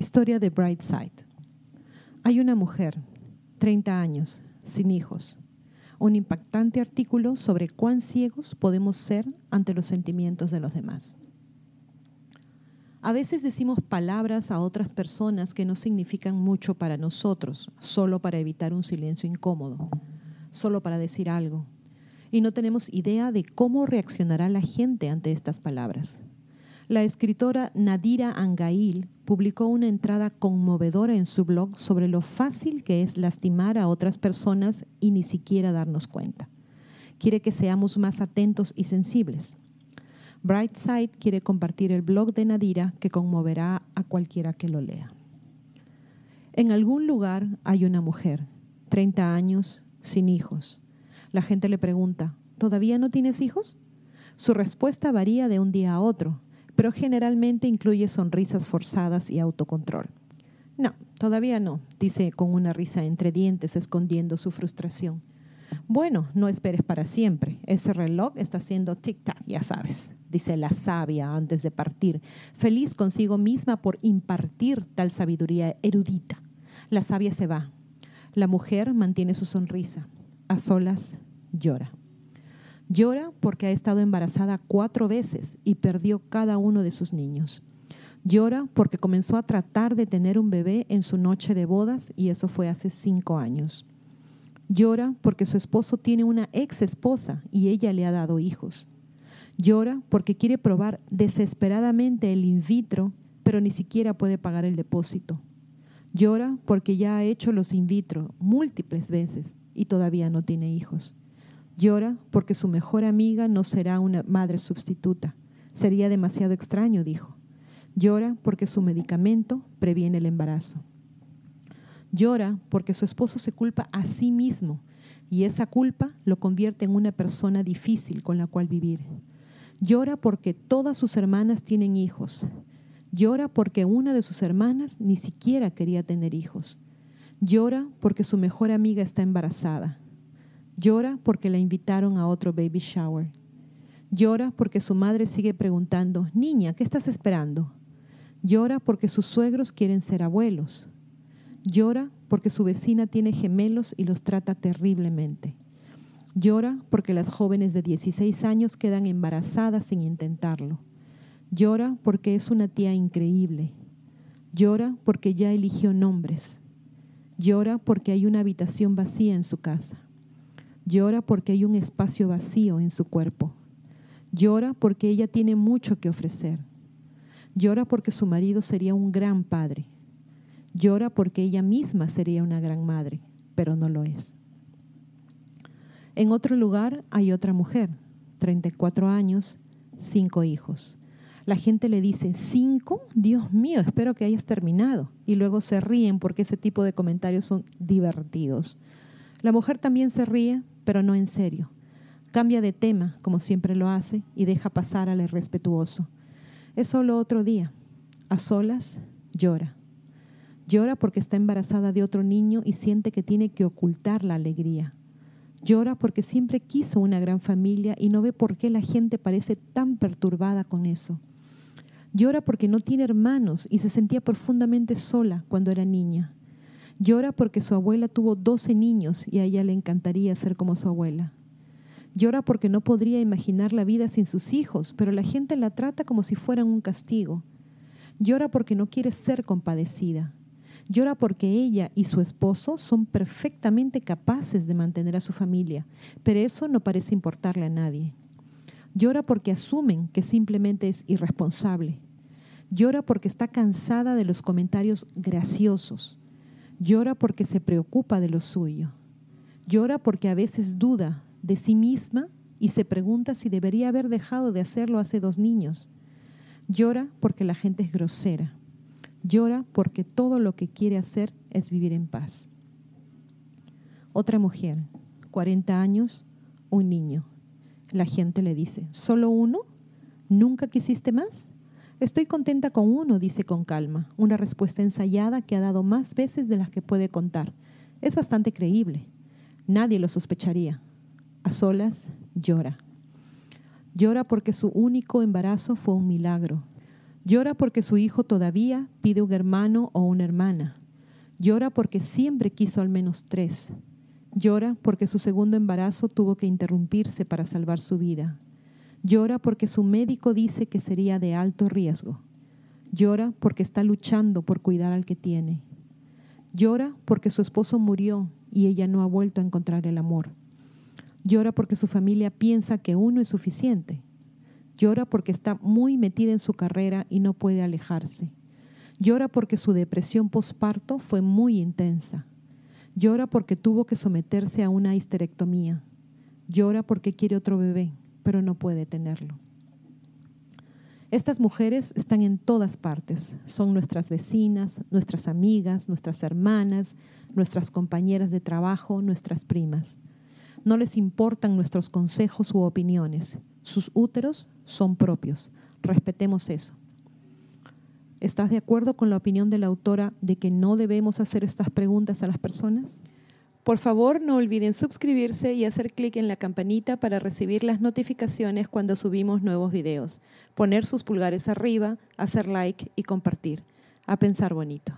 Historia de Brightside. Hay una mujer, 30 años, sin hijos. Un impactante artículo sobre cuán ciegos podemos ser ante los sentimientos de los demás. A veces decimos palabras a otras personas que no significan mucho para nosotros, solo para evitar un silencio incómodo, solo para decir algo. Y no tenemos idea de cómo reaccionará la gente ante estas palabras. La escritora Nadira Angail publicó una entrada conmovedora en su blog sobre lo fácil que es lastimar a otras personas y ni siquiera darnos cuenta. Quiere que seamos más atentos y sensibles. Brightside quiere compartir el blog de Nadira que conmoverá a cualquiera que lo lea. En algún lugar hay una mujer, 30 años, sin hijos. La gente le pregunta, ¿todavía no tienes hijos? Su respuesta varía de un día a otro pero generalmente incluye sonrisas forzadas y autocontrol. No, todavía no, dice con una risa entre dientes, escondiendo su frustración. Bueno, no esperes para siempre. Ese reloj está haciendo tic-tac, ya sabes, dice la sabia antes de partir, feliz consigo misma por impartir tal sabiduría erudita. La sabia se va. La mujer mantiene su sonrisa. A solas llora. Llora porque ha estado embarazada cuatro veces y perdió cada uno de sus niños. Llora porque comenzó a tratar de tener un bebé en su noche de bodas y eso fue hace cinco años. Llora porque su esposo tiene una ex esposa y ella le ha dado hijos. Llora porque quiere probar desesperadamente el in vitro, pero ni siquiera puede pagar el depósito. Llora porque ya ha hecho los in vitro múltiples veces y todavía no tiene hijos. Llora porque su mejor amiga no será una madre sustituta. Sería demasiado extraño, dijo. Llora porque su medicamento previene el embarazo. Llora porque su esposo se culpa a sí mismo y esa culpa lo convierte en una persona difícil con la cual vivir. Llora porque todas sus hermanas tienen hijos. Llora porque una de sus hermanas ni siquiera quería tener hijos. Llora porque su mejor amiga está embarazada. Llora porque la invitaron a otro baby shower. Llora porque su madre sigue preguntando, niña, ¿qué estás esperando? Llora porque sus suegros quieren ser abuelos. Llora porque su vecina tiene gemelos y los trata terriblemente. Llora porque las jóvenes de 16 años quedan embarazadas sin intentarlo. Llora porque es una tía increíble. Llora porque ya eligió nombres. Llora porque hay una habitación vacía en su casa. Llora porque hay un espacio vacío en su cuerpo. Llora porque ella tiene mucho que ofrecer. Llora porque su marido sería un gran padre. Llora porque ella misma sería una gran madre, pero no lo es. En otro lugar hay otra mujer, 34 años, cinco hijos. La gente le dice, ¿cinco? Dios mío, espero que hayas terminado. Y luego se ríen porque ese tipo de comentarios son divertidos. La mujer también se ríe pero no en serio. Cambia de tema, como siempre lo hace, y deja pasar al irrespetuoso. Es solo otro día. A solas, llora. Llora porque está embarazada de otro niño y siente que tiene que ocultar la alegría. Llora porque siempre quiso una gran familia y no ve por qué la gente parece tan perturbada con eso. Llora porque no tiene hermanos y se sentía profundamente sola cuando era niña. Llora porque su abuela tuvo 12 niños y a ella le encantaría ser como su abuela. Llora porque no podría imaginar la vida sin sus hijos, pero la gente la trata como si fueran un castigo. Llora porque no quiere ser compadecida. Llora porque ella y su esposo son perfectamente capaces de mantener a su familia, pero eso no parece importarle a nadie. Llora porque asumen que simplemente es irresponsable. Llora porque está cansada de los comentarios graciosos. Llora porque se preocupa de lo suyo. Llora porque a veces duda de sí misma y se pregunta si debería haber dejado de hacerlo hace dos niños. Llora porque la gente es grosera. Llora porque todo lo que quiere hacer es vivir en paz. Otra mujer, 40 años, un niño. La gente le dice, ¿solo uno? ¿Nunca quisiste más? Estoy contenta con uno, dice con calma, una respuesta ensayada que ha dado más veces de las que puede contar. Es bastante creíble. Nadie lo sospecharía. A solas llora. Llora porque su único embarazo fue un milagro. Llora porque su hijo todavía pide un hermano o una hermana. Llora porque siempre quiso al menos tres. Llora porque su segundo embarazo tuvo que interrumpirse para salvar su vida. Llora porque su médico dice que sería de alto riesgo. Llora porque está luchando por cuidar al que tiene. Llora porque su esposo murió y ella no ha vuelto a encontrar el amor. Llora porque su familia piensa que uno es suficiente. Llora porque está muy metida en su carrera y no puede alejarse. Llora porque su depresión posparto fue muy intensa. Llora porque tuvo que someterse a una histerectomía. Llora porque quiere otro bebé, pero no puede tenerlo. Estas mujeres están en todas partes. Son nuestras vecinas, nuestras amigas, nuestras hermanas, nuestras compañeras de trabajo, nuestras primas. No les importan nuestros consejos u opiniones. Sus úteros son propios. Respetemos eso. ¿Estás de acuerdo con la opinión de la autora de que no debemos hacer estas preguntas a las personas? Por favor, no olviden suscribirse y hacer clic en la campanita para recibir las notificaciones cuando subimos nuevos videos, poner sus pulgares arriba, hacer like y compartir. A pensar bonito.